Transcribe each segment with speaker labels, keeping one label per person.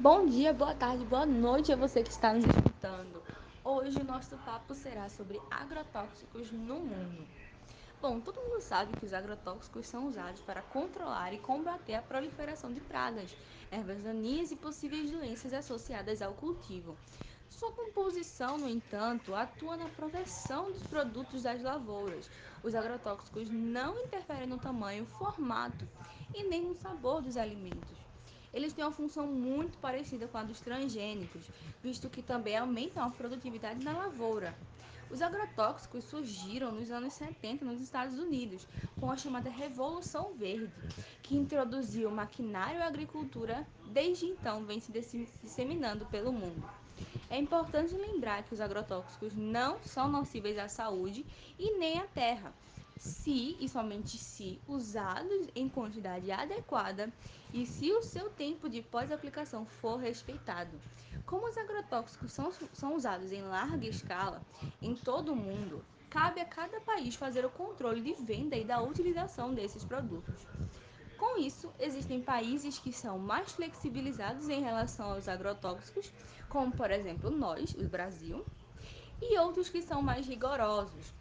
Speaker 1: Bom dia, boa tarde, boa noite a você que está nos escutando. Hoje o nosso papo será sobre agrotóxicos no mundo. Bom, todo mundo sabe que os agrotóxicos são usados para controlar e combater a proliferação de pragas, ervas daninhas e possíveis doenças associadas ao cultivo. Sua composição, no entanto, atua na proteção dos produtos das lavouras. Os agrotóxicos não interferem no tamanho, formato e nem no sabor dos alimentos eles têm uma função muito parecida com a dos transgênicos, visto que também aumentam a produtividade na lavoura. Os agrotóxicos surgiram nos anos 70 nos Estados Unidos, com a chamada Revolução Verde, que introduziu maquinário e agricultura, desde então vem se disseminando pelo mundo. É importante lembrar que os agrotóxicos não são nocíveis à saúde e nem à terra, se e somente se usados em quantidade adequada e se o seu tempo de pós-aplicação for respeitado. Como os agrotóxicos são, são usados em larga escala em todo o mundo, cabe a cada país fazer o controle de venda e da utilização desses produtos. Com isso, existem países que são mais flexibilizados em relação aos agrotóxicos, como por exemplo nós, o Brasil, e outros que são mais rigorosos.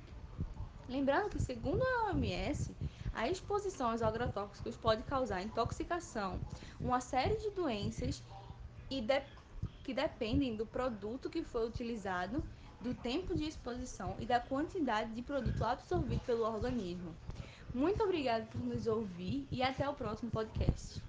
Speaker 1: Lembrando que, segundo a OMS, a exposição aos agrotóxicos pode causar intoxicação, uma série de doenças e de, que dependem do produto que foi utilizado, do tempo de exposição e da quantidade de produto absorvido pelo organismo. Muito obrigada por nos ouvir e até o próximo podcast.